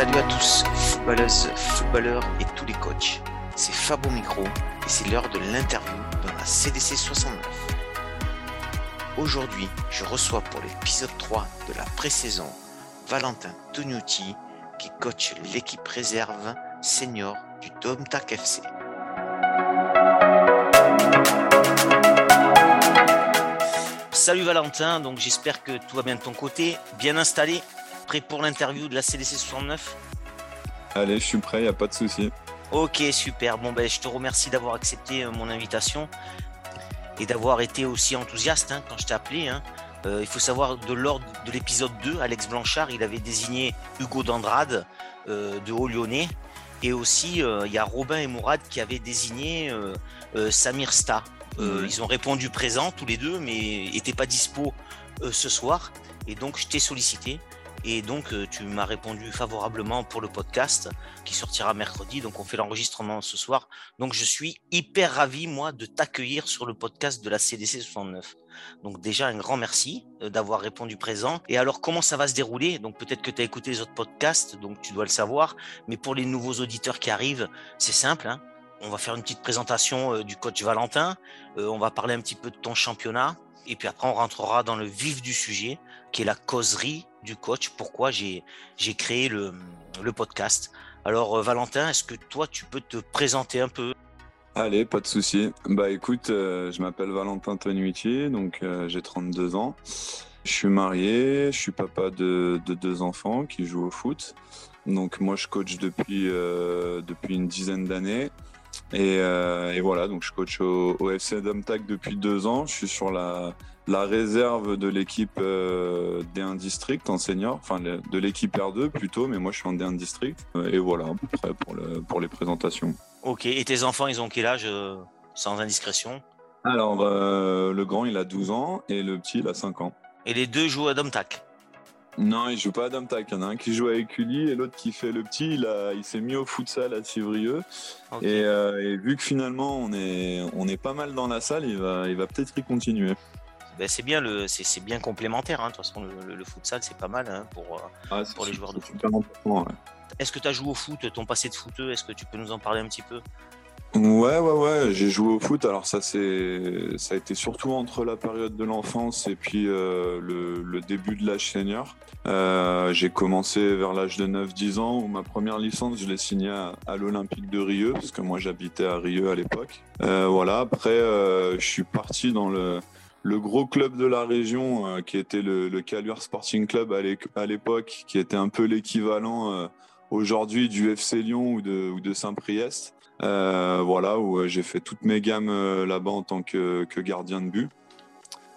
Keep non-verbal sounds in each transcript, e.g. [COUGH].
Salut à tous, footballeuses, footballeurs et tous les coachs. C'est Fabo Micro et c'est l'heure de l'interview dans la CDC 69. Aujourd'hui, je reçois pour l'épisode 3 de la pré-saison Valentin Tognuti qui coach l'équipe réserve senior du Domtac FC. Salut Valentin, donc j'espère que tout va bien de ton côté, bien installé, prêt pour l'interview de la CDC 69 Allez, je suis prêt, il n'y a pas de souci. Ok, super. Bon, ben, je te remercie d'avoir accepté euh, mon invitation et d'avoir été aussi enthousiaste hein, quand je t'ai appelé. Hein. Euh, il faut savoir, de l'ordre de l'épisode 2, Alex Blanchard, il avait désigné Hugo Dandrade euh, de Haut-Lyonnais. Et aussi, il y a Robin et Mourad qui avaient désigné Samir Sta. Ils ont répondu présent tous les deux, mais n'étaient pas dispo ce soir. Et donc, je t'ai sollicité. Et donc, euh, tu m'as répondu favorablement pour le podcast qui sortira mercredi. Donc, on fait l'enregistrement ce soir. Donc, je suis hyper ravi, moi, de t'accueillir sur le podcast de la CDC 69. Donc, déjà, un grand merci euh, d'avoir répondu présent. Et alors, comment ça va se dérouler? Donc, peut-être que tu as écouté les autres podcasts, donc tu dois le savoir. Mais pour les nouveaux auditeurs qui arrivent, c'est simple. Hein on va faire une petite présentation euh, du coach Valentin. on va parler un petit peu de ton championnat. Et puis après, on rentrera dans le vif du sujet, qui est la causerie du coach, pourquoi j'ai créé le, le, podcast. Alors euh, Valentin, est-ce que toi tu peux te présenter un peu? Allez, pas de souci. Bah écoute, euh, je m'appelle Valentin Tonuiti, donc euh, j'ai 32 ans. Je suis marié, je suis papa de, de, deux enfants qui jouent au foot. Donc moi je coach depuis, depuis une dizaine d'années. Et, et, voilà, donc je coach au, au FC Domtac depuis deux ans. Je suis sur la, la réserve de l'équipe euh, D1 District en senior, enfin de l'équipe R2 plutôt, mais moi je suis en D1 District. Euh, et voilà, à peu près pour, le, pour les présentations. Ok, et tes enfants, ils ont quel âge euh, sans indiscrétion? Alors, le grand, il a 12 ans et le petit, il a 5 ans. Et les deux jouent à Domtac? Non, il joue pas à Domtac. Il y en a un qui joue avec Uli et l'autre qui fait le petit. Il, il s'est mis au futsal à Civrieux. Et, et, vu que finalement on est, on est pas mal dans la salle, il va, il va peut-être y continuer. Ben, c'est bien le c'est bien complémentaire. Hein. De toute façon, le, le, futsal c'est pas mal hein, pour, ah, pour les joueurs de foot. Ouais. Est-ce que tu as joué au foot, ton passé de footeux Est-ce que tu peux nous en parler un petit peu? Ouais, ouais, ouais. J'ai joué au foot. Alors ça, c'est ça a été surtout entre la période de l'enfance et puis euh, le, le, début de l'âge senior. Euh, j'ai commencé vers l'âge de 9-10 ans où ma première licence, je l'ai signée à, à l'Olympique de Rieux parce que moi j'habitais à Rieux à l'époque. Euh, voilà. Après, je suis parti dans le le gros club de la région, euh, qui était le, le Caluire Sporting Club à l'époque, qui était un peu l'équivalent euh, aujourd'hui du FC Lyon ou de, Saint-Priest. Euh, voilà, où j'ai fait toutes mes gammes là-bas en tant que, gardien de but.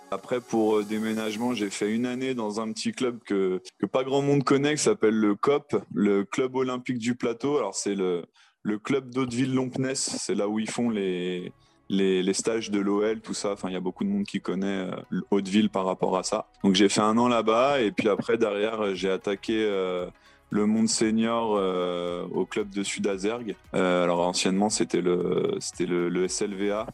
Après, pour déménagement, j'ai fait une année dans un petit club que, que pas grand monde connaît, qui s'appelle le COP, le Club Olympique du Plateau. Alors, c'est le, le club d'Hauteville-Lompness, c'est là où ils font les, les, stages de l'OL, tout ça. Enfin, il y a beaucoup de monde qui connaît euh, Hauteville par rapport à ça. Donc j'ai fait un an là-bas et puis après derrière j'ai attaqué euh, le monde senior euh, au club de Sud-Azergue. alors anciennement c'était le c'était le, SLVA.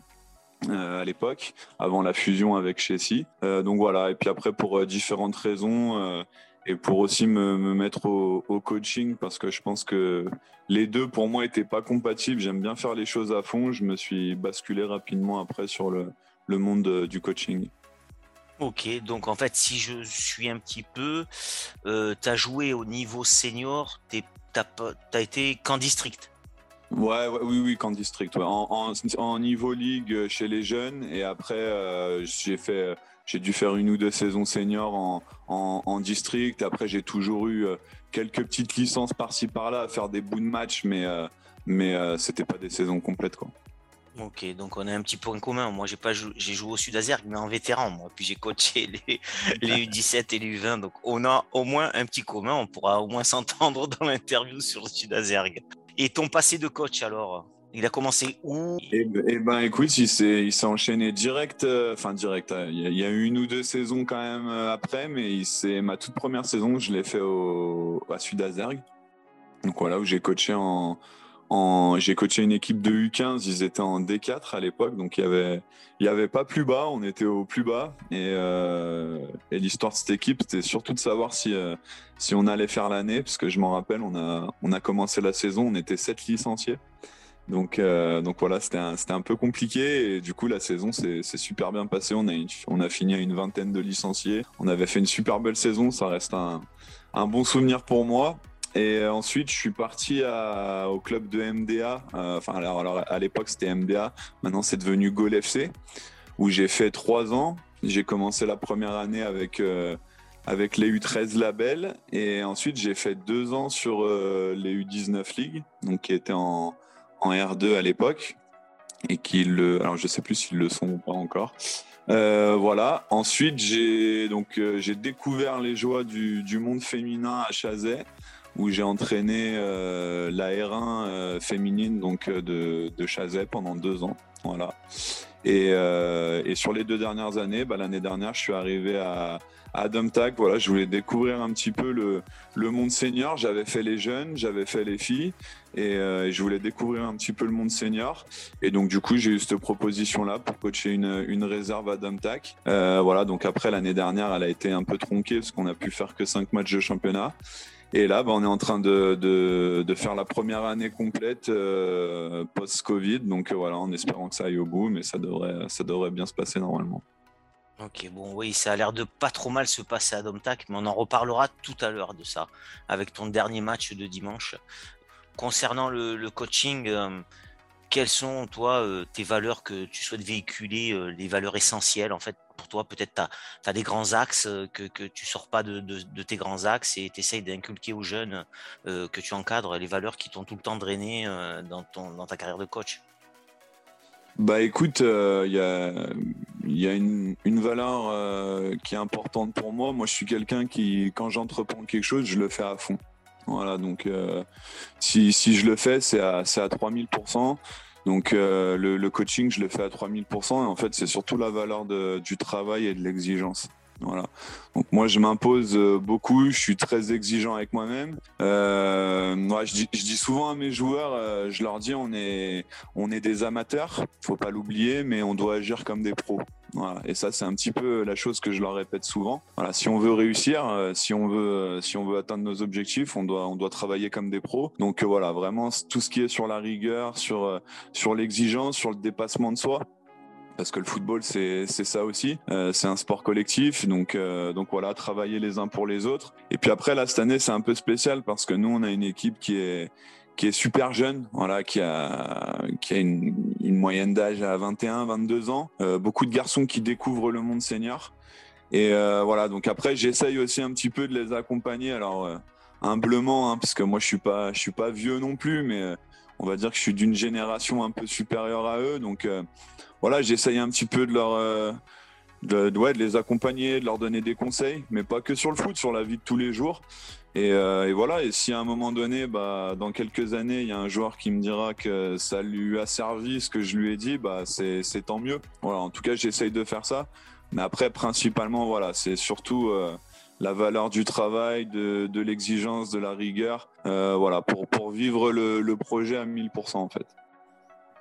à l'époque, avant la fusion avec Chessy. donc voilà, et puis après pour différentes raisons, et pour aussi me, me mettre au, au, coaching parce que je pense que les deux pour moi étaient pas compatibles. J'aime bien faire les choses à fond. Je me suis basculé rapidement après sur le, le monde de, du coaching. Ok, donc en fait, si je suis un petit peu, euh, tu as joué au niveau senior, tu as, été qu'en district Ouais, ouais, oui, oui, qu'en district. Ouais. En, en, en, niveau ligue chez les jeunes et après, euh, j'ai fait j'ai dû faire une ou deux saisons seniors en, en, district. Après, j'ai toujours eu euh, quelques petites licences par-ci par-là à faire des bouts de match, mais, euh, mais euh, c'était pas des saisons complètes. Quoi. Ok, donc on a un petit point commun. Moi, j'ai pas joué, j'ai joué au Sud Azergue, mais en vétéran. Moi, puis j'ai coaché les, [LAUGHS] les U17 et les U20. Donc on a au moins un petit commun. On pourra au moins [LAUGHS] s'entendre dans l'interview sur le Sud Azergue. Et ton passé de coach alors? Il a commencé où? Eh ben, eh ben, écoute, il s'est, enchaîné direct, euh, enfin direct. Euh, il y, a eu une ou deux saisons quand même euh, après, mais c'est ma toute première saison, je l'ai fait au, à Sud-Azergue. Donc voilà, où j'ai coaché en, j'ai coaché une équipe de U15, ils étaient en D4 à l'époque, donc il y avait, il y avait pas plus bas, on était au plus bas. Et, euh, l'histoire de cette équipe, c'était surtout de savoir si, si on allait faire l'année, parce que je m'en rappelle, on a, on a commencé la saison, on était sept licenciés. Donc, euh, donc voilà, c'était un, peu compliqué et du coup la saison s'est super bien passée. On a, fini à une vingtaine de licenciés. On avait fait une super belle saison, ça reste un, bon souvenir pour moi. Et ensuite, je suis parti au club de MDA. Euh, enfin, alors, à l'époque, c'était MDA. Maintenant, c'est devenu Goal FC, où j'ai fait trois ans. J'ai commencé la première année avec, euh, avec les U13 labels. Et ensuite, j'ai fait deux ans sur euh, les U19 League, donc qui étaient en, en R2 à l'époque. Et qui le. Alors, je sais plus s'ils le sont ou pas encore. voilà. Ensuite, j'ai donc j'ai découvert les joies du, du monde féminin à Chazet où j'ai entraîné euh, la R1 euh, féminine donc euh, de, de Chazet pendant deux ans. Voilà. Et, et sur les deux dernières années, bah, l'année dernière, je suis arrivé à, à Dumtac. Voilà, je voulais découvrir un petit peu le, le monde senior. J'avais fait les jeunes, j'avais fait les filles, et, je voulais découvrir un petit peu le monde senior. Et donc du coup, j'ai eu cette proposition-là pour coacher une, une réserve à Dumtac. voilà, donc après l'année dernière, elle a été un peu tronquée parce qu'on a pu faire que cinq matchs de championnat. Et là, bah, on est en train de, de, faire la première année complète euh, post-Covid. Donc euh, voilà, en espérant que ça aille au bout, mais ça devrait, ça devrait bien se passer normalement. Ok, bon, oui, ça a l'air de pas trop mal se passer à Domtac, mais on en reparlera tout à l'heure de ça, avec ton dernier match de dimanche. Concernant le, coaching, euh, quelles sont, toi, tes valeurs que tu souhaites véhiculer, les valeurs essentielles, en fait, pour toi, peut-être tu as, des grands axes euh, que, que tu sors pas de, tes grands axes et tu essayes d'inculquer aux jeunes euh, que tu encadres les valeurs qui t'ont tout le temps drainé euh, dans, ton, dans ta carrière de coach? Bah écoute, il y a, y a une, valeur qui est importante pour moi. Moi, je suis quelqu'un qui, quand j'entreprends quelque chose, je le fais à fond. Voilà, donc si, si, je le fais, c'est à, à 3000%. Donc euh, le, coaching, je le fais à 3000%. Et en fait, c'est surtout la valeur du travail et de l'exigence. Voilà. Donc moi, je m'impose euh, beaucoup. Je suis très exigeant avec moi-même. Euh, je, dis, souvent à mes joueurs, je leur dis, on est, on est des amateurs. Faut pas l'oublier, mais on doit agir comme des pros. Et ça, c'est un petit peu la chose que je leur répète souvent. Voilà, si on veut réussir, euh, si on veut, euh, si on veut atteindre nos objectifs, on doit, on doit travailler comme des pros. Donc euh, voilà, vraiment tout ce qui est sur la rigueur, sur, sur l'exigence, sur le dépassement de soi. Parce que le football c'est ça aussi. C'est un sport collectif. Donc donc voilà. Travailler les uns pour les autres. Et puis après là cette année c'est un peu spécial parce que nous on a une équipe qui est qui est super jeune, voilà, qui a, qui a une, moyenne d'âge à 21, 22 ans. Euh, beaucoup de garçons qui découvrent le monde senior. Et euh, voilà, donc après, j'essaye aussi un petit peu de les accompagner. Alors, euh, humblement, hein, parce que moi, je suis pas, je suis pas vieux non plus, mais on va dire que je suis d'une génération un peu supérieure à eux. Donc, voilà, j'essaye un petit peu de leur de, de, les accompagner, de leur donner des conseils, mais pas que sur le foot, sur la vie de tous les jours. Et, euh, voilà, et si à un moment donné, bah, dans quelques années, il y a un joueur qui me dira que ça lui a servi ce que je lui ai dit, bah, c'est tant mieux. Voilà, en tout cas, j'essaye de faire ça. Mais après, principalement, voilà, c'est surtout euh, la valeur du travail, de, l'exigence, de la rigueur, euh, voilà, pour, pour vivre le, le projet à 1000% en fait.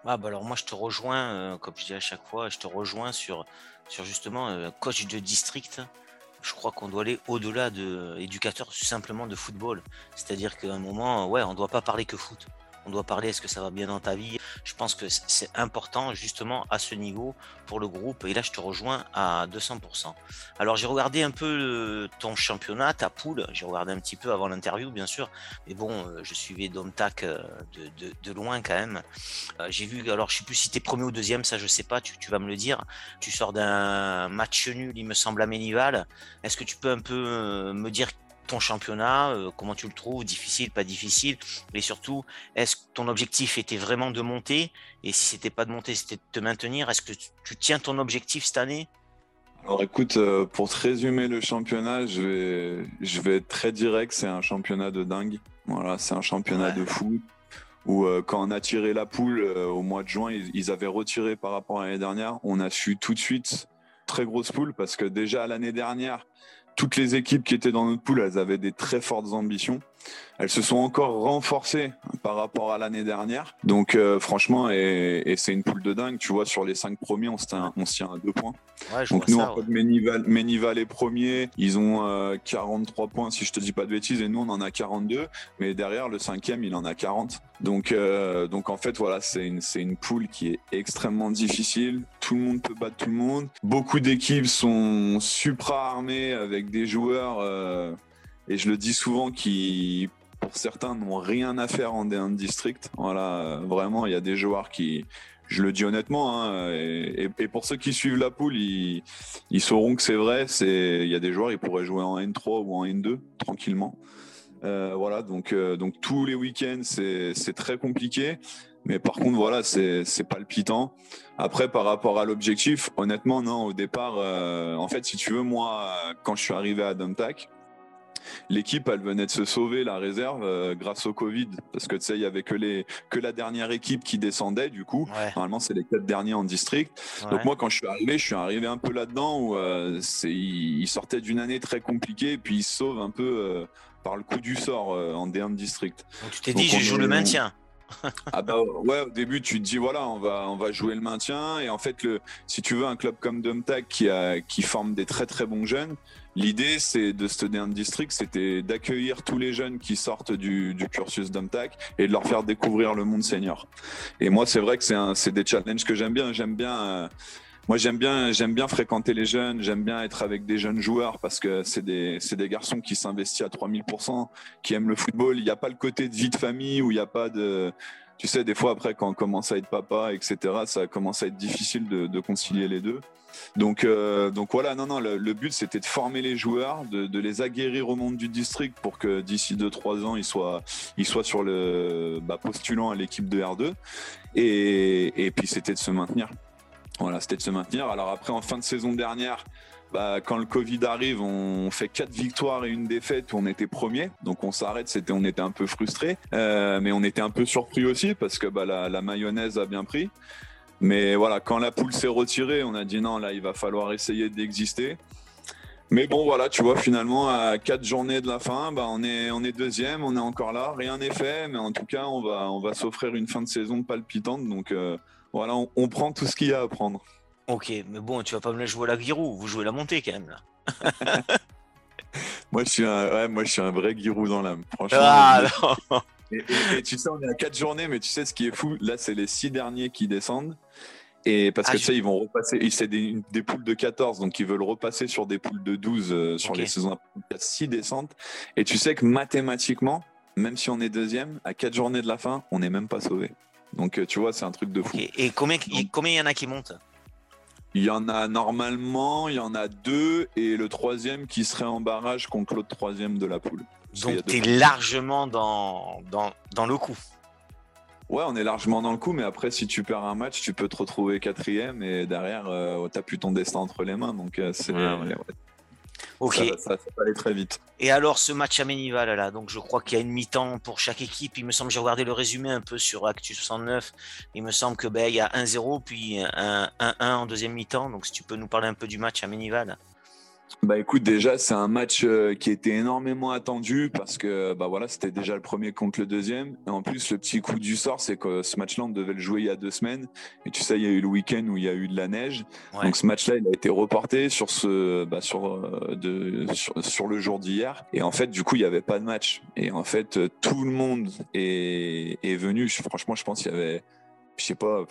Ah bah alors moi je te rejoins, comme je dis à chaque fois, je te rejoins sur, sur justement coach de district je crois qu'on doit aller au-delà de éducateur simplement de football. C'est-à-dire qu'à un moment, ouais, on ne doit pas parler que foot on doit parler est-ce que ça va bien dans ta vie? Je pense que c'est important justement à ce niveau pour le groupe. Et là, je te rejoins à 200%. Alors, j'ai regardé un peu euh, ton championnat, ta poule. J'ai regardé un petit peu avant l'interview, bien sûr. Mais bon, euh, je suivais Domtac euh, de, de, loin quand même. J'ai vu, alors je sais plus si t'es premier ou deuxième, ça je sais pas, tu, tu vas me le dire. Tu sors d'un match nul, il me semble, à Ménival. Est-ce que tu peux un peu me dire ton championnat, euh, comment tu le trouves, difficile, pas difficile, et surtout, est-ce que ton objectif était vraiment de monter, et si c'était pas de monter, c'était de te maintenir, est-ce que tu tiens ton objectif cette année? Alors écoute, euh, pour te résumer le championnat, je vais, je vais être très direct, c'est un championnat de dingue. Voilà, c'est un championnat de fou. Où euh, quand on a tiré la poule au mois de juin, ils, ils avaient retiré par rapport à l'année dernière. On a su tout de suite très grosse poule parce que déjà l'année dernière, toutes les équipes qui étaient dans notre poule, elles avaient des très fortes ambitions. Elles se sont encore renforcées par rapport à l'année dernière. Donc euh, franchement, et, c'est une poule de dingue. Tu vois, sur les cinq premiers, on se tient, on tient à deux points. Donc nous, en fait, Ménival, est premier. Ils ont 43 euh, points, si je te dis pas de bêtises, et nous, on en a 42. Mais derrière, le cinquième, il en a 40. Donc, euh, donc en fait, voilà, c'est une, c'est une poule qui est extrêmement difficile. Tout le monde peut battre tout le monde. Beaucoup d'équipes sont supra armées avec des joueurs et je le dis souvent, qui pour certains n'ont rien à faire en D1 district. Voilà, vraiment, il y a des joueurs qui, je le dis honnêtement, hein, et, pour ceux qui suivent la poule, ils, sauront que c'est vrai. C'est, il y a des joueurs, ils pourraient jouer en N3 ou en N2 tranquillement. Euh, voilà, donc, euh, donc tous les week-ends, c'est, très compliqué. Mais par contre, voilà, c'est, palpitant. Après, par rapport à l'objectif, honnêtement, non, au départ, euh, en fait, si tu veux, moi, quand je suis arrivé à Domtac, l'équipe, elle venait de se sauver la réserve euh, grâce au Covid, parce que tu sais, il y avait que les que la dernière équipe qui descendait. Du coup, normalement, c'est les quatre derniers en district. Donc moi, quand je suis arrivé, je suis arrivé un peu là-dedans où euh, c'est il, sortait d'une année très compliquée, et puis il se sauve un peu euh, par le coup du sort en D1 district. Donc tu t'es dit, je joue le maintien. [LAUGHS] ah bah ouais, au début tu te dis voilà, on va on va jouer le maintien et en fait le si tu veux un club comme Domtac qui a qui forme des très très bons jeunes, L'idée, c'est de ce district, c'était d'accueillir tous les jeunes qui sortent du, cursus d'Omtac et de leur faire découvrir le monde senior. Et moi, c'est vrai que c'est des challenges que j'aime bien. J'aime bien. Euh, moi, j'aime bien, j'aime bien fréquenter les jeunes. J'aime bien être avec des jeunes joueurs parce que c'est des, des garçons qui s'investissent à 3000%, qui aiment le football. Il n'y a pas le côté de vie de famille où il n'y a pas de, tu sais, des fois après quand on commence à être papa, etc., ça commence à être difficile de, de concilier les deux. Donc, euh, donc voilà, non, non, le, but c'était de former les joueurs, de, les aguerrir au monde du district pour que d'ici 2-3 ans ils soient, ils soient sur le bah, postulant à l'équipe de R2. Et, et puis c'était de se maintenir. Voilà, c'était de se maintenir. Alors après, en fin de saison dernière, bah, quand le Covid arrive, on fait quatre victoires et une défaite où on était premier. Donc on s'arrête, c'était, on était un peu frustré, euh, mais on était un peu surpris aussi parce que bah, la, mayonnaise a bien pris. Mais voilà, quand la poule s'est retirée, on a dit non, là, il va falloir essayer d'exister. Mais bon, voilà, tu vois, finalement, à quatre journées de la fin, bah, on, est, on est deuxième, on est encore là, rien n'est fait, mais en tout cas, on va, on va s'offrir une fin de saison palpitante. Donc euh, voilà, on, prend tout ce qu'il y a à prendre. Ok, mais bon, tu vas pas me la jouer à la Giroud, vous jouez la montée quand même là. [LAUGHS] moi, je suis un, ouais, moi, je suis un vrai Giroud dans l'âme. Franchement. Ah, non. Et, tu sais, on est à quatre journées, mais tu sais ce qui est fou, là, c'est les six derniers qui descendent. Et parce ah, que tu sais, ils vont repasser, c'est des, des, poules de 14, donc ils veulent repasser sur des poules de 12 euh, sur les saisons 6 descentes. Et tu sais que mathématiquement, même si on est deuxième, à 4 journées de la fin, on n'est même pas sauvé. Donc euh, tu vois, c'est un truc de fou. Et combien il y en a qui montent il y en a normalement, il y en a deux, et le troisième qui serait en barrage contre l'autre troisième de la poule. Donc tu es largement dans, dans, dans le coup. Ouais, on est largement dans le coup, mais après, si tu perds un match, tu peux te retrouver quatrième et derrière, euh, tu plus ton destin entre les mains. Donc, euh, c'est. Ok. Ça, va aller très vite. Et alors, ce match à Ménival, là, donc je crois qu'il y a une mi-temps pour chaque équipe. Il me semble, j'ai regardé le résumé un peu sur Actu 69. Il me semble que ben, il y a 1-0, puis 1-1 en deuxième mi-temps. Donc, si tu peux nous parler un peu du match à Ménival. Bah écoute, déjà c'est un match euh, qui était énormément attendu parce que bah voilà c'était déjà le premier contre le deuxième. Et en plus le petit coup du sort c'est que ce match-là on devait le jouer il y a deux semaines et tu sais il y a eu le week-end où il y a eu de la neige. Donc ce match-là il a été reporté sur ce bah, sur, euh, de, sur, le jour d'hier et en fait du coup il y avait pas de match et en fait tout le monde est, est venu. Franchement je pense qu'il y avait je sais pas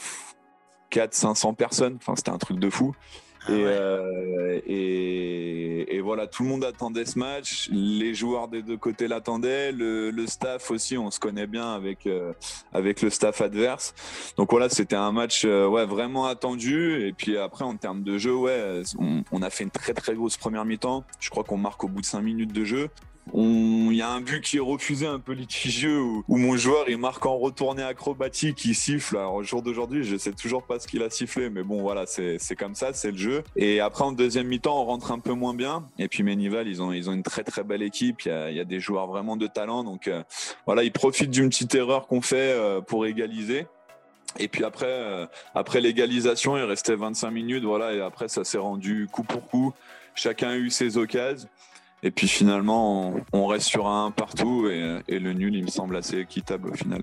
4 500 personnes. Enfin c'était un truc de fou. Ah euh, et, et, voilà, tout le monde attendait ce match. Les joueurs des deux côtés l'attendaient. Le, staff aussi, on se connaît bien avec, euh, avec le staff adverse. Donc voilà, c'était un match euh, ouais, vraiment attendu. Et puis après, en termes de jeu, ouais, on, on a fait une très très grosse première mi-temps. Je crois qu'on marque au bout de 5 minutes de jeu. Il y a un but qui est refusé un peu litigieux où, mon joueur il marque en retournée acrobatique, il siffle. Alors au jour d'aujourd'hui, je sais toujours pas ce qu'il a sifflé, mais bon voilà, c'est comme ça, c'est le jeu. Et après en deuxième mi-temps, on rentre un peu moins bien. Et puis Ménival, ils ont ils ont une très très belle équipe. Il y a, il y a des joueurs vraiment de talent, donc euh, voilà, ils profitent d'une petite erreur qu'on fait euh, pour égaliser. Et puis après, euh, après l'égalisation, il restait 25 minutes, voilà, et après ça s'est rendu coup pour coup. Chacun a eu ses occasions. Et puis finalement, on, reste sur un partout et, le nul, il me semble assez équitable au final.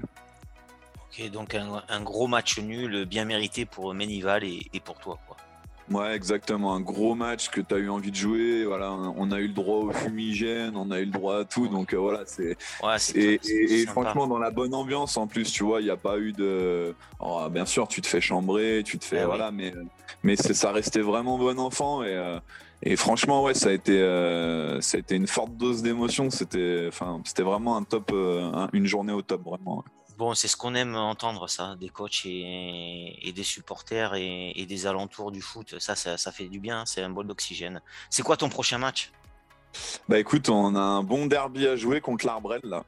Ok, donc un, gros match nul bien mérité pour Menival et, et pour toi. Quoi. Ouais, exactement. Un gros match que tu as eu envie de jouer. Voilà, on a eu le droit au fumigène, on a eu le droit à tout. Donc euh, voilà, c'est. et, franchement, dans la bonne ambiance en plus, tu vois, il n'y a pas eu de. Bien sûr, tu te fais chambrer, tu te fais. Eh voilà, mais, mais ça restait vraiment bon enfant. Et, euh, et franchement, ouais, ça a été, euh, ça a été une forte dose d'émotion. C'était, enfin, c'était vraiment un top, une journée au top, vraiment. Bon, c'est ce qu'on aime entendre, ça, des coachs et, des supporters et, des alentours du foot. Ça, ça, fait du bien, c'est un bol d'oxygène. C'est quoi ton prochain match? Bah écoute, on a un bon derby à jouer contre l'Arbrel, là.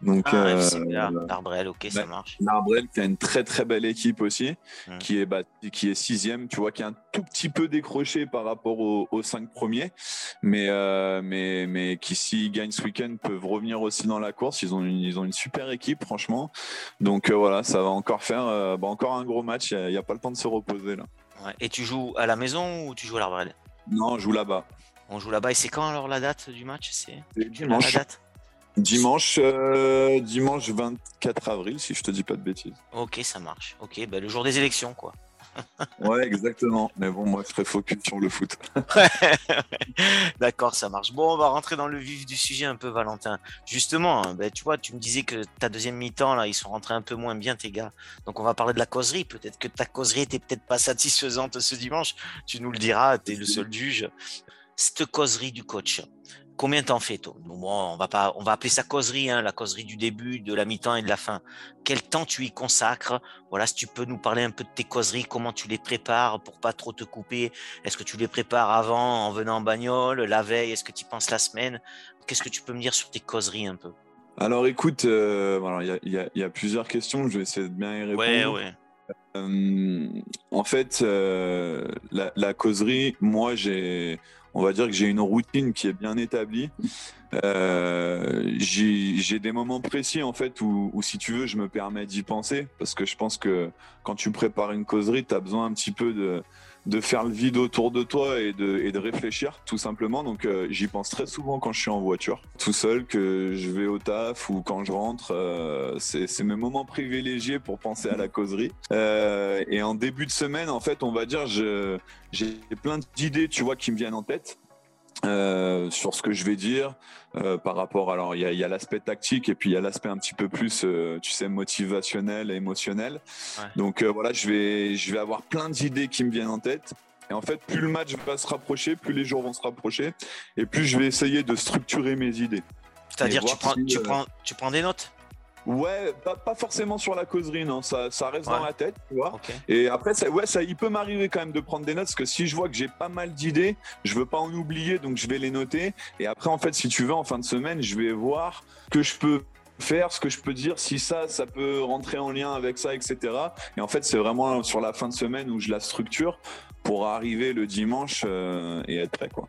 Donc, ah, euh, L'Arbrel, ok, ça marche. L'Arbrel qui a une très très belle équipe aussi, mmh. qui est bah, qui est sixième, tu vois, qui est un tout petit peu décroché par rapport aux, cinq premiers, mais euh, mais mais qui s'ils gagnent ce week-end peuvent revenir aussi dans la course. Ils ont une ils ont une super équipe, franchement. Donc euh, voilà, ça va encore faire bah, encore un gros match. Il n'y a, pas le temps de se reposer là. Et tu joues à la maison ou tu joues à l'Arbrel Non, on joue là-bas. On joue là-bas et c'est quand alors la date du match? C'est dimanche. La date? Dimanche, euh, dimanche 24 avril, si je te dis pas de bêtises. Ok, ça marche. Ok, bah, le jour des élections, quoi. [LAUGHS] ouais, exactement. Mais bon, moi, je serais focus sur le foot. [LAUGHS] D'accord, ça marche. Bon, on va rentrer dans le vif du sujet un peu, Valentin. Justement, hein, bah, tu vois, tu me disais que ta deuxième mi-temps, là, ils sont rentrés un peu moins bien, tes gars. Donc, on va parler de la causerie. Peut-être que ta causerie était peut-être pas satisfaisante ce dimanche. Tu nous le diras, tu es le seul juge. Cette causerie du coach, Combien t'en fais, toi? On va pas, on va appeler ça causerie, hein, la causerie du début, de la mi-temps et de la fin. Quel temps tu y consacres? Voilà, si tu peux nous parler un peu de tes causeries, comment tu les prépares pour pas trop te couper? Est-ce que tu les prépares avant, en venant en bagnole, la veille? Est-ce que tu y penses la semaine? Qu'est-ce que tu peux me dire sur tes causeries un peu? Alors, écoute, euh, il y, a plusieurs questions. Je vais essayer de bien y répondre. Ouais, ouais. Euh, en fait, euh, la, la, causerie, moi, j'ai on va dire que j'ai une routine qui est bien établie. Euh, j'ai des moments précis en fait où, si tu veux, je me permets d'y penser parce que je pense que quand tu prépares une causerie, tu as besoin un petit peu de, de faire le vide autour de toi et de, et de réfléchir tout simplement. Donc euh, j'y pense très souvent quand je suis en voiture, tout seul, que je vais au taf ou quand je rentre. Euh, c'est mes moments privilégiés pour penser à la causerie. Euh, et en début de semaine, en fait, on va dire, j'ai plein d'idées, tu vois, qui me viennent en tête. Euh, sur ce que je vais dire euh, par rapport alors il y a, l'aspect tactique et puis il y a l'aspect un petit peu plus euh, tu sais motivationnel et émotionnel donc voilà je vais je vais avoir plein d'idées qui me viennent en tête. Et en fait plus le match va se rapprocher plus les jours vont se rapprocher et plus je vais essayer de structurer mes idées. C'est-à-dire tu prends, tu prends tu prends des notes? Ouais, pas, forcément sur la causerie, non, ça, ça reste dans la tête, tu vois. Et après, ça, ouais, ça, il peut m'arriver quand même de prendre des notes, parce que si je vois que j'ai pas mal d'idées, je veux pas en oublier, donc je vais les noter. Et après, en fait, si tu veux, en fin de semaine, je vais voir que je peux faire, ce que je peux dire, si ça, ça peut rentrer en lien avec ça, etc. Et en fait, c'est vraiment sur la fin de semaine où je la structure pour arriver le dimanche euh, et être prêt, quoi.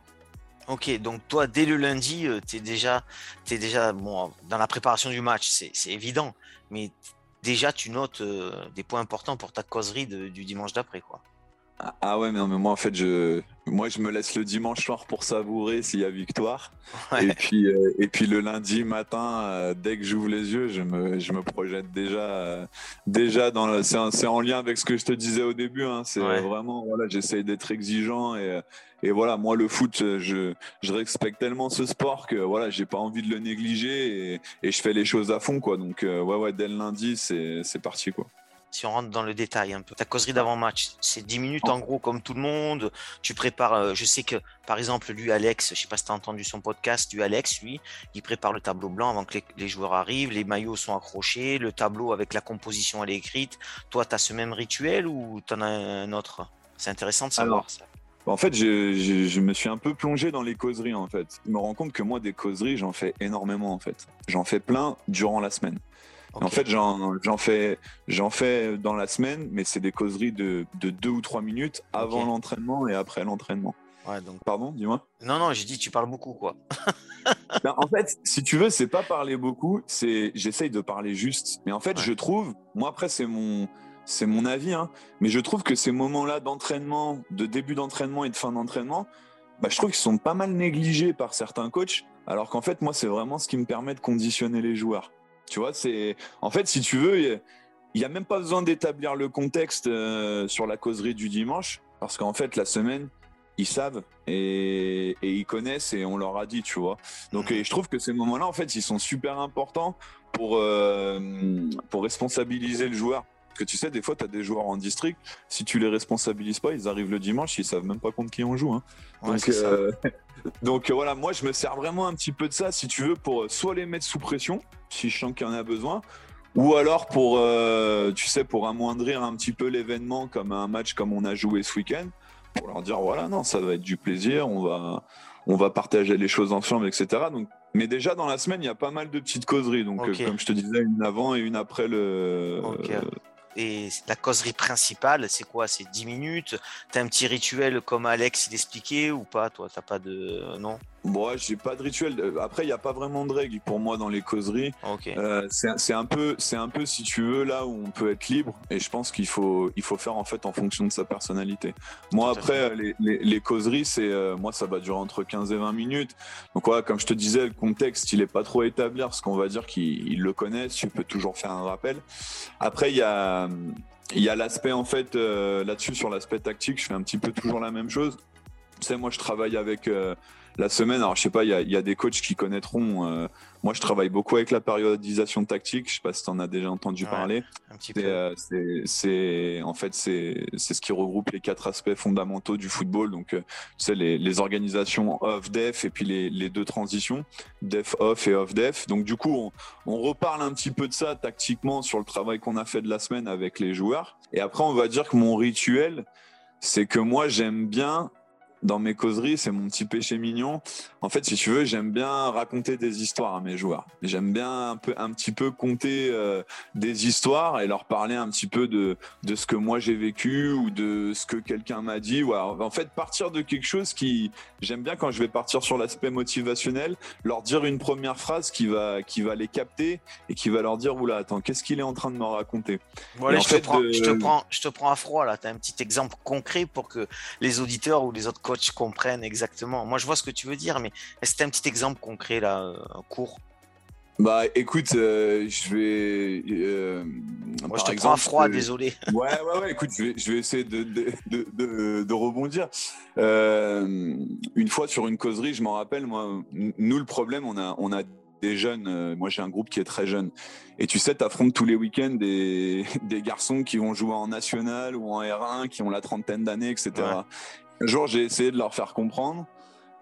Ok, donc toi, dès le lundi, euh, tu es déjà, es déjà bon, dans la préparation du match, c'est évident, mais déjà, tu notes euh, des points importants pour ta causerie du dimanche d'après. quoi. Ah, ah ouais, mais, non, mais moi en fait, je, moi je me laisse le dimanche soir pour savourer s'il y a victoire. Et puis euh, et puis le lundi matin, euh, dès que j'ouvre les yeux, je me, je me projette déjà euh, déjà dans c'est en lien avec ce que je te disais au début. Hein, c'est vraiment voilà, j'essaye d'être exigeant et et voilà, moi le foot, je, je respecte tellement ce sport que voilà, j'ai pas envie de le négliger et, et je fais les choses à fond quoi. Donc ouais ouais, dès le lundi, c'est parti quoi si on rentre dans le détail un peu. Ta causerie d'avant-match, c'est 10 minutes en gros comme tout le monde. Tu prépares, euh, je sais que par exemple, lui, Alex, je sais pas si tu as entendu son podcast, lui, Alex, lui, il prépare le tableau blanc avant que les, joueurs arrivent, les maillots sont accrochés, le tableau avec la composition, elle est écrite. Toi, tu as ce même rituel ou tu en as un autre? C'est intéressant de savoir ça. En fait, je, je, me suis un peu plongé dans les causeries. En fait, je me rends compte que moi, des causeries, j'en fais énormément. En fait, j'en fais plein durant la semaine. En fait, j'en fais, fais dans la semaine, mais c'est des causeries de, deux ou trois minutes avant l'entraînement et après l'entraînement. donc... Pardon, dis-moi. Non, non, j'ai dit tu parles beaucoup, quoi. [LAUGHS] Ben, en fait, si tu veux, c'est pas parler beaucoup, c'est j'essaye de parler juste. Mais en fait, je trouve, moi après, c'est mon, c'est mon avis, hein, mais je trouve que ces moments-là d'entraînement, de début d'entraînement et de fin d'entraînement, bah, je trouve qu'ils sont pas mal négligés par certains coachs, alors qu'en fait, moi, c'est vraiment ce qui me permet de conditionner les joueurs. Tu vois, c'est en fait, si tu veux, il n'y a, même pas besoin d'établir le contexte euh, sur la causerie du dimanche, parce qu'en fait, la semaine, ils savent et, ils connaissent et on leur a dit, tu vois. Donc, je trouve que ces moments-là, en fait, ils sont super importants pour, euh, pour responsabiliser le joueur. Que tu sais, des fois, tu as des joueurs en district, si tu les responsabilises pas, ils arrivent le dimanche, ils savent même pas contre qui on joue. Hein. donc, euh, [LAUGHS] donc voilà, moi, je me sers vraiment un petit peu de ça, si tu veux, pour soit les mettre sous pression, si je sens qu'il y en a besoin, ou alors pour, euh, tu sais, pour amoindrir un petit peu l'événement, comme un match comme on a joué ce week-end, pour leur dire, voilà, non, ça va être du plaisir, on va, on va partager les choses ensemble, etc. Donc, mais déjà dans la semaine, il y a pas mal de petites causeries. Donc, euh, comme je te disais, une avant et une après le, et la causerie principale, c'est quoi? C'est 10 minutes? T'as un petit rituel comme Alex il expliquait ou pas Toi, t'as pas de. Non? Bon, j'ai pas de rituel. Euh, après, il n'y a pas vraiment de règles pour moi dans les causeries. Euh, c'est un peu, c'est un peu si tu veux là où on peut être libre. Et je pense qu'il faut, il faut faire en fait en fonction de sa personnalité. Moi, après, les, les, causeries, c'est euh, moi ça va durer entre 15 et 20 minutes. Donc voilà, comme je te disais, le contexte, il est pas trop établi parce qu'on va dire qu'ils le connaissent. Tu peux toujours faire un rappel. Après, il y a, il y a l'aspect en fait là-dessus sur l'aspect tactique. Je fais un petit peu toujours la même chose. Tu sais, moi, je travaille avec la semaine, alors je sais pas, il y a, des coachs qui connaîtront. Euh, moi, je travaille beaucoup avec la périodisation tactique. Je sais pas si tu en as déjà entendu parler. Euh, c'est en fait c'est ce qui regroupe les quatre aspects fondamentaux du football. Donc, euh, tu sais les, organisations off def et puis les, deux transitions def off et off def. Donc du coup, on, on reparle un petit peu de ça tactiquement sur le travail qu'on a fait de la semaine avec les joueurs. Et après, on va dire que mon rituel, c'est que moi j'aime bien dans mes causeries, c'est mon petit péché mignon. En fait, si tu veux, j'aime bien raconter des histoires à mes joueurs. J'aime bien un peu, un petit peu conter euh, des histoires et leur parler un petit peu de, de ce que moi j'ai vécu ou de ce que quelqu'un m'a dit. Ou en fait, partir de quelque chose qui, j'aime bien quand je vais partir sur l'aspect motivationnel, leur dire une première phrase qui va, qui va les capter et qui va leur dire, oula, attends, qu'est-ce qu'il est en train de me raconter? Bon, je, te prends, je, te prends, je te prends à froid là. Tu as un petit exemple concret pour que les auditeurs ou les autres coach comprennent exactement. Moi, je vois ce que tu veux dire, mais est-ce que un petit exemple concret, là, euh, un cours? Bah écoute, euh, je vais. Euh, Moi, je te exemple, prends froid, désolé. [LAUGHS] Ouais, ouais, ouais, écoute, je vais, je vais essayer de, de, de, de rebondir. une fois sur une causerie, je m'en rappelle, moi, nous, le problème, on a, on a des jeunes. moi, j'ai un groupe qui est très jeune. Et tu sais, tu affrontes tous les week-ends des, [LAUGHS] des garçons qui vont jouer en national ou en R1, qui ont la trentaine d'années, etc. Un jour, j'ai essayé de leur faire comprendre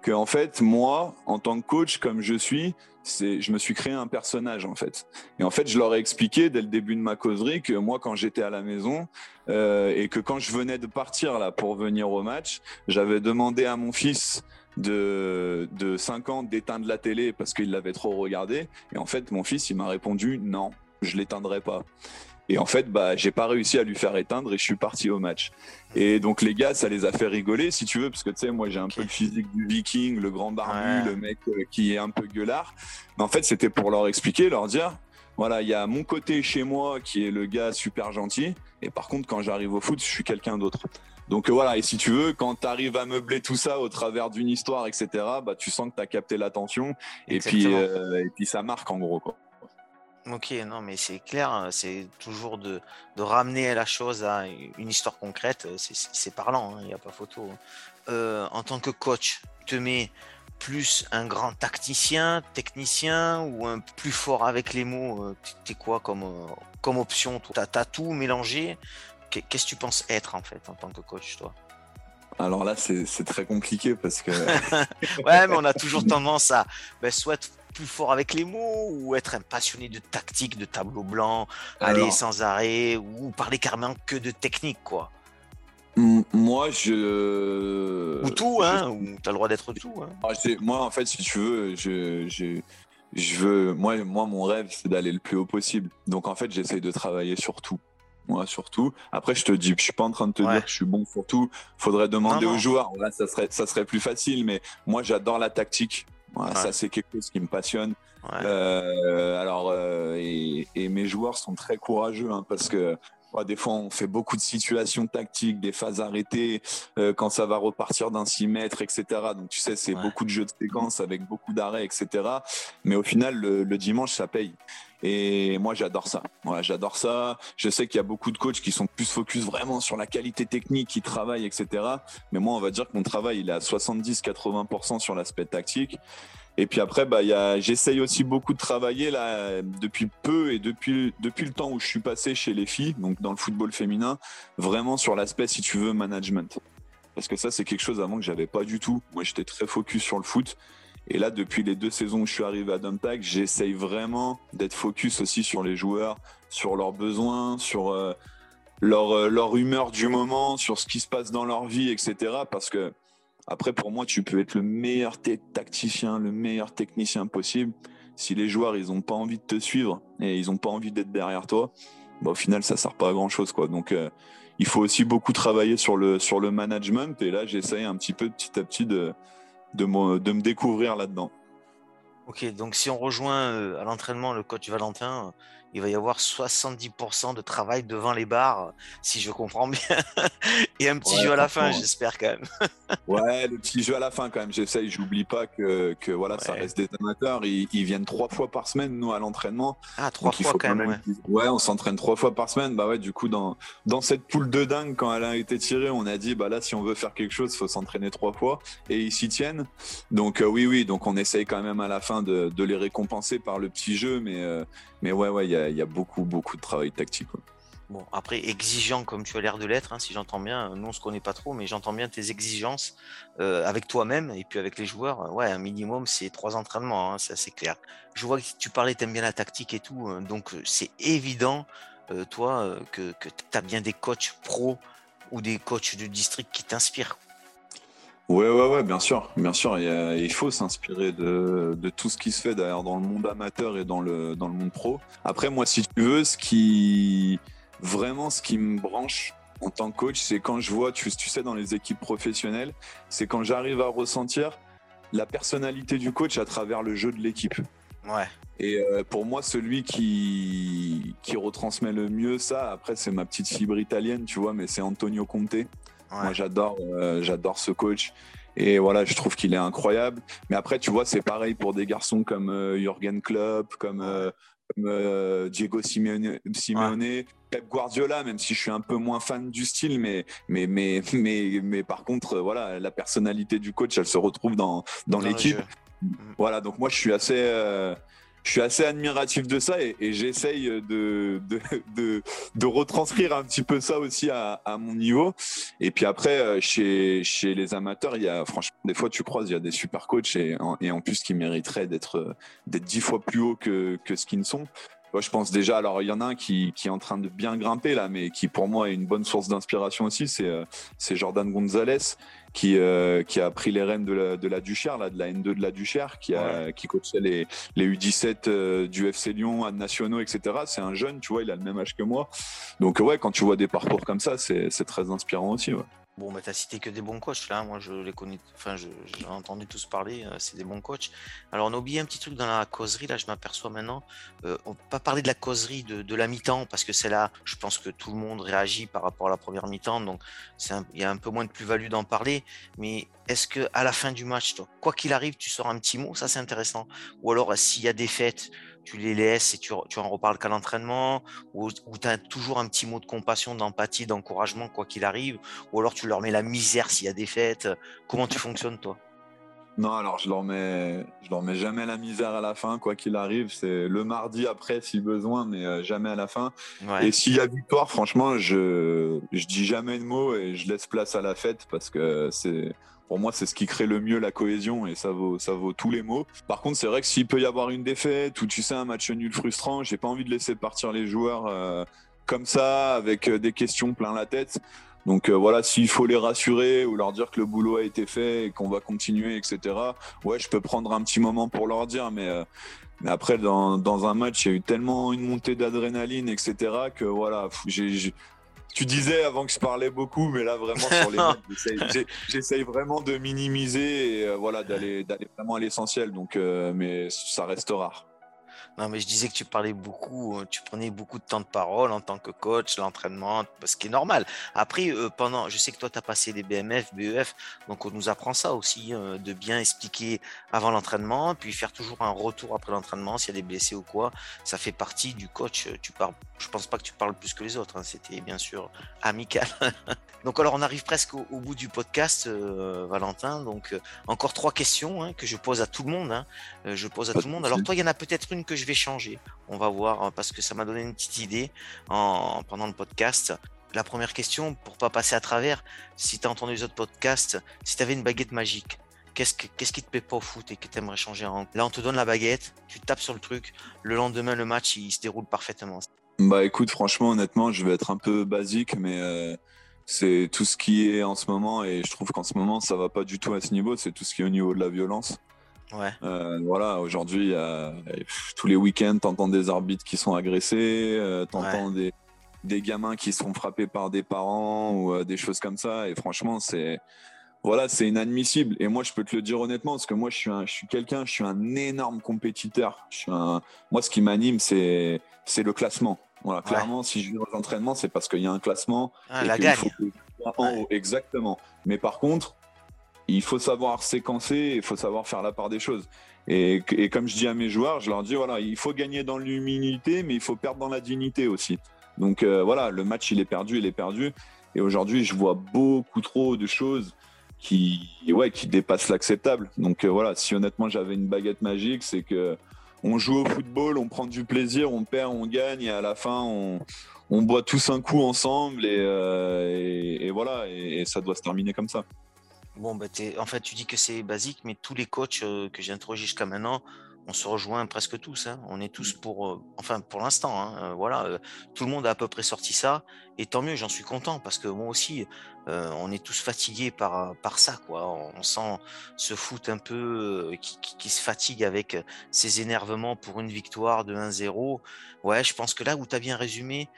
que, en fait, moi, en tant que coach, comme je suis, je me suis créé un personnage, en fait. Et en fait, je leur ai expliqué dès le début de ma causerie que moi, quand j'étais à la maison euh, et que quand je venais de partir là pour venir au match, j'avais demandé à mon fils de, de 5 ans d'éteindre la télé parce qu'il l'avait trop regardé. Et en fait, mon fils, il m'a répondu non, je l'éteindrai pas. Et en fait, bah, j'ai pas réussi à lui faire éteindre et je suis parti au match. Et donc les gars, ça les a fait rigoler, si tu veux, parce que tu sais, moi j'ai un peu le physique du viking, le grand barbu, le mec euh, qui est un peu gueulard. Mais en fait, c'était pour leur expliquer, leur dire, voilà, il y a mon côté chez moi qui est le gars super gentil, et par contre, quand j'arrive au foot, je suis quelqu'un d'autre. Donc euh, voilà, et si tu veux, quand tu arrives à meubler tout ça au travers d'une histoire, etc., bah, tu sens que tu as capté l'attention, et puis, euh, et puis ça marque en gros. Quoi. Ok, non, mais c'est clair, hein, c'est toujours de, ramener la chose à une histoire concrète, euh, c'est parlant, hein, il n'y a pas photo. Hein. Euh, en tant que coach, te mets plus un grand tacticien, technicien ou un plus fort avec les mots euh, T'es quoi comme, comme option Tu as, tout mélangé? Qu'est-ce que tu penses être en fait en tant que coach, toi? Alors là, c'est très compliqué parce que. [LAUGHS] ouais, mais on a toujours tendance à ben, soit plus fort avec les mots ou être un passionné de tactique, de tableau blanc, aller sans arrêt ou parler carrément que de technique, quoi. Moi, je. Ou tout, hein, ou t'as le droit d'être tout. Hein. Ah, moi, en fait, si tu veux, je, je, je veux. Moi, moi mon rêve, c'est d'aller le plus haut possible. Donc, en fait, j'essaye de travailler sur tout. Moi, surtout. Après, je te dis, je suis pas en train de te dire que je suis bon sur tout. Faudrait demander aux joueurs. Là, ça serait, ça serait plus facile. Mais moi, j'adore la tactique. Ça, c'est quelque chose qui me passionne. Euh, alors, euh, et, mes joueurs sont très courageux hein, parce que des fois, on fait beaucoup de situations tactiques, des phases arrêtées, euh, quand ça va repartir d'un 6 mètres, etc. Donc, tu sais, c'est beaucoup de jeux de séquence avec beaucoup d'arrêts, etc. Mais au final, le, dimanche, ça paye. Et moi, j'adore ça. J'adore ça. Je sais qu'il y a beaucoup de coachs qui sont plus focus vraiment sur la qualité technique, qui travaillent, etc. Mais moi, on va dire que mon travail, il est à 70-80% sur l'aspect tactique. Et puis après, bah, j'essaye aussi beaucoup de travailler depuis peu et depuis, depuis le temps où je suis passé chez les filles, donc dans le football féminin, vraiment sur l'aspect, si tu veux, management. Parce que ça, c'est quelque chose avant que j'avais pas du tout. Moi, j'étais très focus sur le foot. Et là, depuis les deux saisons où je suis arrivé à Dumpack, j'essaye vraiment d'être focus aussi sur les joueurs, sur leurs besoins, sur euh, leur, euh, leur humeur du moment, sur ce qui se passe dans leur vie, etc. Parce que après, pour moi, tu peux être le meilleur tacticien, le meilleur technicien possible. Si les joueurs, ils n'ont pas envie de te suivre et ils n'ont pas envie d'être derrière toi, bah, au final, ça ne sert pas à grand chose, quoi. Donc, euh, il faut aussi beaucoup travailler sur le, sur le management. Et là, j'essaye un petit peu, petit à petit, de, de, me, découvrir là-dedans. Ok, donc si on rejoint euh, à l'entraînement le coach Valentin, il va y avoir 70% de travail devant les barres, si je comprends bien. [LAUGHS] Et un petit jeu à la fin, j'espère quand même. [LAUGHS] ouais, le petit jeu à la fin quand même. J'essaye, j'oublie pas que, que voilà, ça reste des amateurs. Ils, viennent trois fois par semaine, nous, à l'entraînement. Ah, trois fois quand, même. Ouais, on s'entraîne trois fois par semaine. Bah ouais, du coup, dans, dans cette poule de dingue, quand elle a été tirée, on a dit, bah là, si on veut faire quelque chose, il faut s'entraîner trois fois. Et ils s'y tiennent. Donc, euh, oui, oui, donc on essaye quand même à la fin de, de les récompenser par le petit jeu. Mais, euh, mais ouais, ouais, il y a, y a, beaucoup, beaucoup de travail tactique. Bon, après, exigeant comme tu as l'air de l'être, hein, si j'entends bien, nous on se connaît pas trop, mais j'entends bien tes exigences euh, avec toi-même et puis avec les joueurs. Ouais, un minimum, c'est trois entraînements, hein, ça c'est clair. Je vois que tu parlais, tu aimes bien la tactique et tout, hein, donc euh, c'est évident, euh, toi, que, que tu as bien des coachs pros ou des coachs du district qui t'inspirent. Ouais, ouais, ouais, bien sûr, bien sûr. Il, faut s'inspirer de, de, tout ce qui se fait d'ailleurs dans le monde amateur et dans le, dans le monde pro. Après, moi, si tu veux, ce qui vraiment ce qui me branche en tant que coach, c'est quand je vois, tu, tu sais, dans les équipes professionnelles, c'est quand j'arrive à ressentir la personnalité du coach à travers le jeu de l'équipe. Ouais. Et euh, pour moi, celui qui, qui retransmet le mieux ça, après, c'est ma petite fibre italienne, tu vois, mais c'est Antonio Conte. Moi, j'adore, euh, j'adore ce coach. Et voilà, je trouve qu'il est incroyable. Mais après, tu vois, c'est pareil pour des garçons comme euh, Jürgen Klopp, comme, comme Diego Simeone, Simeone Pep Guardiola, même si je suis un peu moins fan du style, mais mais mais mais mais par contre, voilà, la personnalité du coach, elle se retrouve dans dans, l'équipe. Voilà, donc moi je suis assez euh, je suis assez admiratif de ça et, j'essaye de de, de, de, retranscrire un petit peu ça aussi à, à, mon niveau. Et puis après, euh, chez, chez les amateurs, il y a franchement des fois tu croises, il y a des super coachs et, et en plus qui mériteraient d'être d'être dix fois plus haut que, que ce qu'ils ne sont. Moi, je pense déjà, alors il y en a un qui, qui, est en train de bien grimper là, mais qui pour moi est une bonne source d'inspiration aussi, c'est euh, Jordan Gonzalez qui, euh, qui a pris les rênes de la, de la Duchère, là, de la N2 de la Duchère, qui, a, qui coachait les, les U17 euh, du FC Lyon, à nationaux, etc. C'est un jeune, tu vois, il a le même âge que moi. Donc ouais, quand tu vois des parcours comme ça, c'est très inspirant aussi. Ouais. Bon, mais t'as cité que des bons coachs là. Moi, je les connais. Enfin, j'ai entendu tous parler. Euh, c'est des bons coachs. Alors, on a oublié un petit truc dans la causerie. Là, je m'aperçois maintenant. Euh, on peut pas parler de la causerie de, la mi-temps parce que c'est là. Je pense que tout le monde réagit par rapport à la première mi-temps. Donc, il y a un peu moins de plus-value d'en parler. Mais est-ce que à la fin du match, quoi qu'il arrive, tu sors un petit mot? Ça, c'est intéressant. Ou alors, s'il y a des fêtes, tu les laisses et tu, tu en reparles qu'à l'entraînement, ou, tu as toujours un petit mot de compassion, d'empathie, d'encouragement, quoi qu'il arrive, ou alors tu leur mets la misère s'il y a des fêtes. Comment tu fonctionnes, toi? Non, alors je leur mets, je leur mets jamais la misère à la fin, quoi qu'il arrive. C'est le mardi après si besoin, mais euh, jamais à la fin. Et s'il y a victoire, franchement, je, je dis jamais de mots et je laisse place à la fête parce que c'est, pour moi, c'est ce qui crée le mieux la cohésion et ça vaut, tous les mots. Par contre, c'est vrai que s'il peut y avoir une défaite ou tu sais un match nul frustrant, j'ai pas envie de laisser partir les joueurs euh, comme ça avec euh, des questions plein la tête. Donc euh, voilà, s'il faut les rassurer ou leur dire que le boulot a été fait et qu'on va continuer, etc. Ouais, je peux prendre un petit moment pour leur dire, mais mais après, dans, dans, un match, il y a eu tellement une montée d'adrénaline, etc., que voilà, j'ai tu disais avant que je parlais beaucoup, mais là vraiment sur les [LAUGHS] j'essaye vraiment de minimiser et euh, voilà d'aller d'aller vraiment à l'essentiel. Donc, euh, mais ça reste rare. Non, mais je disais que tu parlais beaucoup, euh, tu prenais beaucoup de temps de parole en tant que coach, l'entraînement, ce qui est normal. Après, euh, pendant, je sais que toi, tu as passé des BMF, BEF, donc on nous apprend ça aussi, euh, de bien expliquer avant l'entraînement, puis faire toujours un retour après l'entraînement s'il y a des blessés ou quoi. Ça fait partie du coach. Tu parles, je pense pas que tu parles plus que les autres, hein. c'était bien sûr amical. [LAUGHS] donc alors, on arrive presque au, bout du podcast, Valentin. Donc, encore trois questions hein, que je pose à tout le monde. Hein. je pose à tout le monde. Alors, toi, il y en a peut-être une que je vais changer. On va voir hein, parce que ça m'a donné une petite idée en, pendant le podcast. La première question, pour pas passer à travers, si tu as entendu les autres podcasts, si tu avais une baguette magique, qu'est-ce, qu'est-ce qui te plaît pas au foot et que tu aimerais changer en... Là, on te donne la baguette, tu tapes sur le truc, le lendemain, le match, il se déroule parfaitement. Bah écoute, franchement, honnêtement, je vais être un peu basique, mais euh, c'est tout ce qui est en ce moment, et je trouve qu'en ce moment, ça va pas du tout à ce niveau, c'est tout ce qui est au niveau de la violence. Ouais. Euh, voilà, aujourd'hui, tous les week-ends, t'entends des arbitres qui sont agressés, euh, t'entends des, des gamins qui sont frappés par des parents ou euh, des choses comme ça. Et franchement, c'est voilà, c'est inadmissible. Et moi, je peux te le dire honnêtement, parce que moi, je suis, je suis quelqu'un, je suis un énorme compétiteur. Je suis un, moi, ce qui m'anime, c'est, c'est le classement. Voilà, clairement, si je vais aux entraînements, c'est parce qu'il y a un classement. Ah, la gagne. Exactement. Mais par contre, il faut savoir séquencer, il faut savoir faire la part des choses. Et, comme je dis à mes joueurs, je leur dis voilà, il faut gagner dans l'humilité, mais il faut perdre dans la dignité aussi. Donc euh, voilà, le match il est perdu, il est perdu. Et aujourd'hui, je vois beaucoup trop de choses qui, ouais, qui dépassent l'acceptable. Donc euh, voilà, si honnêtement j'avais une baguette magique, c'est que on joue au football, on prend du plaisir, on perd, on gagne, et à la fin on, boit tous un coup ensemble, et, euh, voilà, et ça doit se terminer comme ça. Bon, bah, en fait, tu dis que c'est basique, mais tous les coachs euh, que j'ai interrogés jusqu'à maintenant, on se rejoint presque tous. Hein. On est tous mmh. pour, euh, enfin, pour l'instant, hein, euh, voilà, tout le monde a à peu près sorti ça, et tant mieux, j'en suis content parce que moi aussi, on est tous fatigués par par ça, quoi. On sent ce foot un peu qui, se fatigue avec ses énervements pour une victoire de 1-0. Ouais, je pense que là où tu as bien résumé,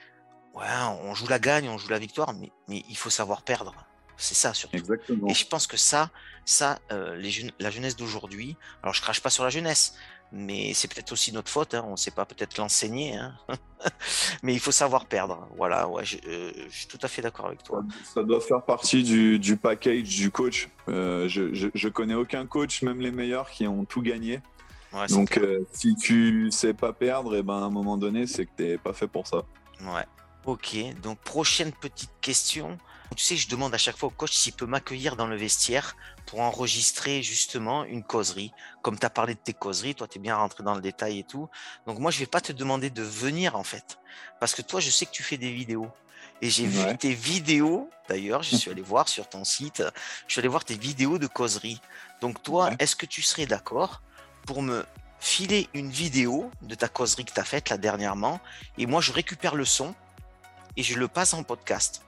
ouais, on joue la gagne, on joue la victoire, mais, mais il faut savoir perdre. C'est ça surtout. Exactement. Et je pense que ça, ça, euh, les la jeunesse d'aujourd'hui. Alors je crache pas sur la jeunesse, mais c'est peut-être aussi notre faute. Hein, on ne sait pas peut-être l'enseigner, hein. [LAUGHS] mais il faut savoir perdre. Voilà, ouais, euh, je, suis tout à fait d'accord avec toi. Ça doit faire partie du, du package du coach. Euh, je, je, je, connais aucun coach, même les meilleurs, qui ont tout gagné. Donc si tu sais pas perdre, et eh ben à un moment donné, c'est que t'es pas fait pour ça. Ouais. Ok. Donc prochaine petite question. Tu sais, je demande à chaque fois au coach s'il peut m'accueillir dans le vestiaire pour enregistrer justement une causerie. Comme tu as parlé de tes causeries, toi, tu es bien rentré dans le détail et tout. Donc moi, je vais pas te demander de venir en fait. Parce que toi, je sais que tu fais des vidéos. Et j'ai vu tes vidéos, d'ailleurs, je suis allé voir sur ton site, je suis allé voir tes vidéos de causerie. Donc toi, est-ce que tu serais d'accord pour me filer une vidéo de ta causerie que tu as faite là dernièrement et moi je récupère le son et je le passe en podcast?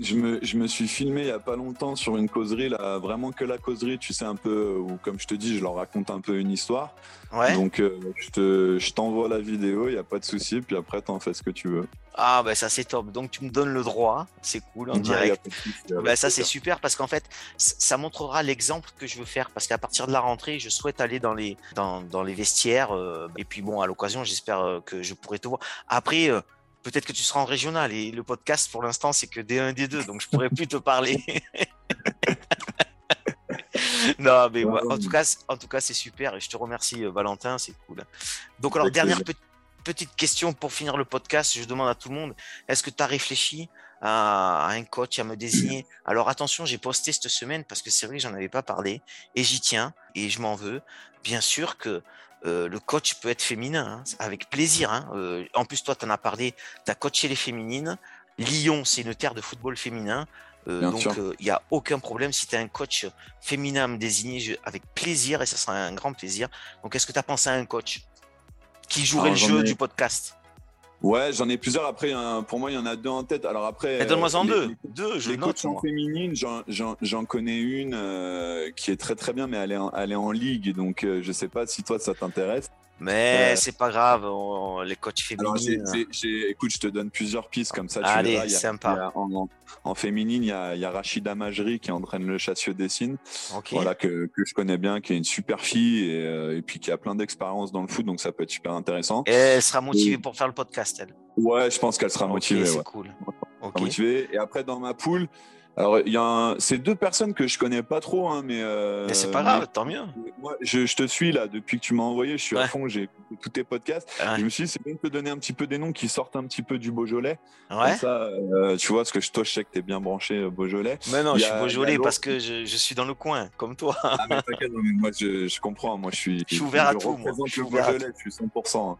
Je me, je me, suis filmé il y a pas longtemps sur une causerie, là, vraiment que la causerie, tu sais, un peu, ou comme je te dis, je leur raconte un peu une histoire. Ouais. Donc, euh, je, te, je t'envoie la vidéo, il n'y a pas de souci, puis après, t'en fais ce que tu veux. Ah, bah ça, c'est top. Donc, tu me donnes le droit, c'est cool, en direct. bah, ça, c'est super parce qu'en fait, ça montrera l'exemple que je veux faire parce qu'à partir de la rentrée, je souhaite aller dans les, dans, dans les vestiaires. Euh, et puis, bon, à l'occasion, j'espère euh, que je pourrai te voir. Après, peut-être que tu seras en régional. Et le podcast pour l'instant c'est que D1 et D2 donc je pourrais plus te parler. [LAUGHS] non mais en tout cas en tout cas c'est super. Et je te remercie euh, Valentin. C'est cool. Donc alors dernière petite question pour finir le podcast. Je demande à tout le monde est-ce que tu as réfléchi à, un coach à me désigner? Alors attention j'ai posté cette semaine parce que c'est vrai que j'en avais pas parlé. Et j'y tiens. Et je m'en veux. Bien sûr que euh, le coach peut être féminin, hein, avec plaisir. Hein. Euh, en plus, toi, tu en as parlé, tu as coaché les féminines. Lyon, c'est une terre de football féminin. Euh, donc, il n'y a aucun problème. Si tu as un coach féminin à me désigner, avec plaisir, et ça sera un grand plaisir. Donc, est-ce que tu as pensé à un coach qui jouerait le jeu du podcast? Ouais, j'en ai plusieurs. Après, pour moi, il y en a deux en tête. Alors après, donne-moi en deux. deux, je les coachs en féminine, j'en connais une euh, qui est très très bien, mais elle est en, elle est en ligue, donc je euh, je sais pas si toi ça t'intéresse. Mais c'est pas grave, les coachs féminines. écoute, je te donne plusieurs pistes comme ça. Tu Allez, sympa. en, féminine, il y a, y a Rachida Majri qui entraîne le Chassieux Dessine. Voilà, que, que, je connais bien, qui est une super fille et, euh, et puis qui a plein d'expérience dans le foot, donc ça peut être super intéressant. Et elle sera motivée pour faire le podcast, elle. Ouais, je pense qu'elle sera motivée. C'est cool. Motivée. Et après, dans ma poule, alors, il y a c'est deux personnes que je connais pas trop, hein, mais. Euh, mais c'est pas grave, tant mieux. Moi, je, je, te suis là depuis que tu m'as envoyé. Je suis à fond, j'ai tous tes podcasts. Je me suis dit, c'est bien de te donner un petit peu des noms qui sortent un petit peu du Beaujolais. Ouais. ça, euh, tu vois, parce que toi, je sais que tu es bien branché euh, Beaujolais. Mais non, je suis Beaujolais parce que je, je, suis dans le coin, comme toi. [LAUGHS] ah, mais t'inquiète, moi, je, je, comprends. Moi, je suis. Je suis ouvert à tout. Moi. Je Beaujolais, je suis 100%. Hein.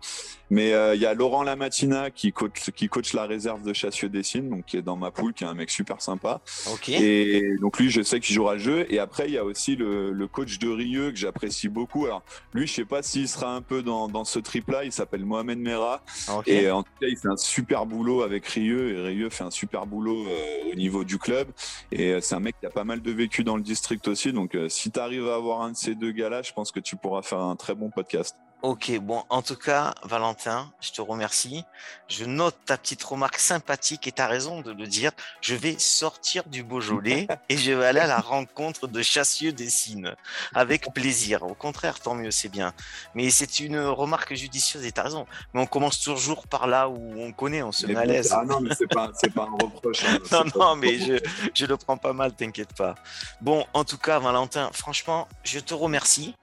Mais il y a Laurent Lamatina qui coach, qui coach la réserve de Chassieux-Dessines, donc qui est dans ma poule, qui est un mec super sympa. Et donc lui, je sais qu'il jouera le jeu. Et après, il y a aussi le, coach de Rieux que j'apprécie beaucoup. Alors lui, je sais pas s'il sera un peu dans, ce trip-là. Il s'appelle Mohamed Mera. Et en tout cas, il fait un super boulot avec Rieux. Et Rieux fait un super boulot euh, au niveau du club. Et euh, c'est un mec qui a pas mal de vécu dans le district aussi. Donc euh, si tu arrives à avoir un de ces deux gars-là, je pense que tu pourras faire un très bon podcast. Ok, bon, en tout cas, Valentin, je te remercie. Je note ta petite remarque sympathique et tu as raison de le dire. Je vais sortir du Beaujolais [LAUGHS] et je vais aller à la rencontre de Chassieux Dessines avec plaisir. Au contraire, tant mieux, c'est bien. Mais c'est une remarque judicieuse et tu as raison. Mais on commence toujours par là où on connaît, on se met à l'aise. Ah non, mais c'est pas, pas un reproche. Hein. [LAUGHS] non, non, mais je, je le prends pas mal, t'inquiète pas. Bon, en tout cas, Valentin, franchement, je te remercie.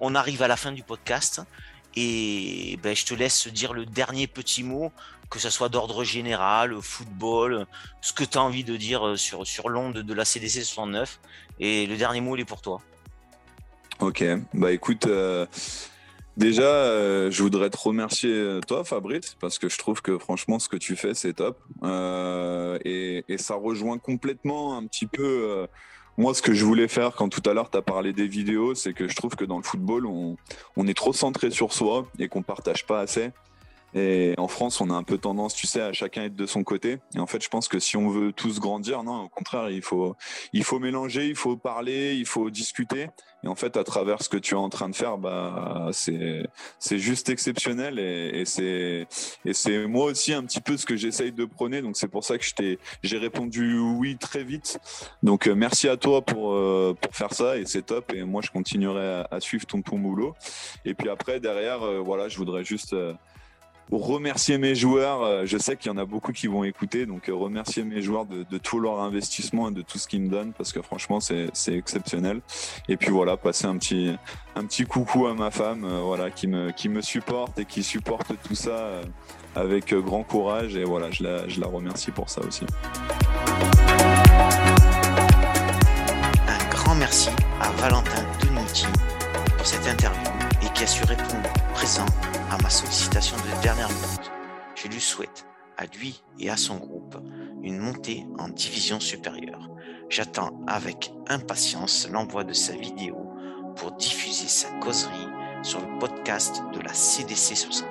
On arrive à la fin du podcast. Et ben, je te laisse dire le dernier petit mot, que ce soit d'ordre général, football, ce que tu as envie de dire euh, sur, sur l'onde de la CDC 69. Et le dernier mot, il est pour toi. Ok, bah écoute, euh, déjà, euh, je voudrais te remercier, toi, Fabrice, parce que je trouve que franchement, ce que tu fais, c'est top. et, et, ça rejoint complètement un petit peu moi, ce que je voulais faire quand tout à l'heure tu as parlé des vidéos, c'est que je trouve que dans le football, on, on est trop centré sur soi et qu'on partage pas assez. Et en France, on a un peu tendance, tu sais, à chacun être de son côté. Et en fait, je pense que si on veut tous grandir, non, au contraire, il faut, il faut mélanger, il faut parler, il faut discuter. Et en fait, à travers ce que tu es en train de faire, bah, c'est, c'est juste exceptionnel. Et, c'est, et c'est moi aussi un petit peu ce que j'essaye de prôner. Donc, c'est pour ça que je t'ai, j'ai répondu oui très vite. Donc, euh, merci à toi pour, euh, pour faire ça. Et c'est top. Et moi, je continuerai à, suivre ton, ton boulot. Et puis après, derrière, euh, voilà, je voudrais juste, remercier mes joueurs. Euh, je sais qu'il y en a beaucoup qui vont écouter, donc euh, remercier mes joueurs de, tout leur investissement et de tout ce qu'ils me donnent, parce que franchement, c'est exceptionnel. Et puis voilà, passer un petit, un petit coucou à ma femme, euh, voilà, qui me, qui me supporte et qui supporte tout ça avec grand courage. Et voilà, je la, je la remercie pour ça aussi. Un grand merci à Valentin Denuti pour cette interview et qui a su répondre présent à ma sollicitation de dernière minute. Je lui souhaite, à lui et à son groupe, une montée en division supérieure. J'attends avec impatience l'envoi de sa vidéo pour diffuser sa causerie sur le podcast de la CDC 69.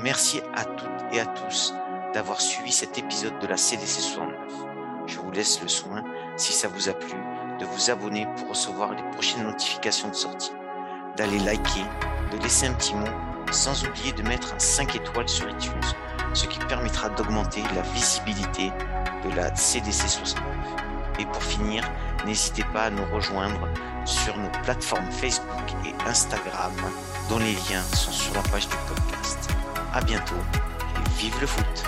Merci à toutes et à tous d'avoir suivi cet épisode de la CDC 69. Je vous laisse le soin, si ça vous a plu, de vous abonner pour recevoir les prochaines notifications de sortie, d'aller liker de laisser un petit mot, sans oublier de mettre un 5 étoiles sur iTunes, ce qui permettra d'augmenter la visibilité de la CDC 69. Et pour finir, n'hésitez pas à nous rejoindre sur nos plateformes Facebook et Instagram, dont les liens sont sur la page du podcast. À bientôt et vive le foot!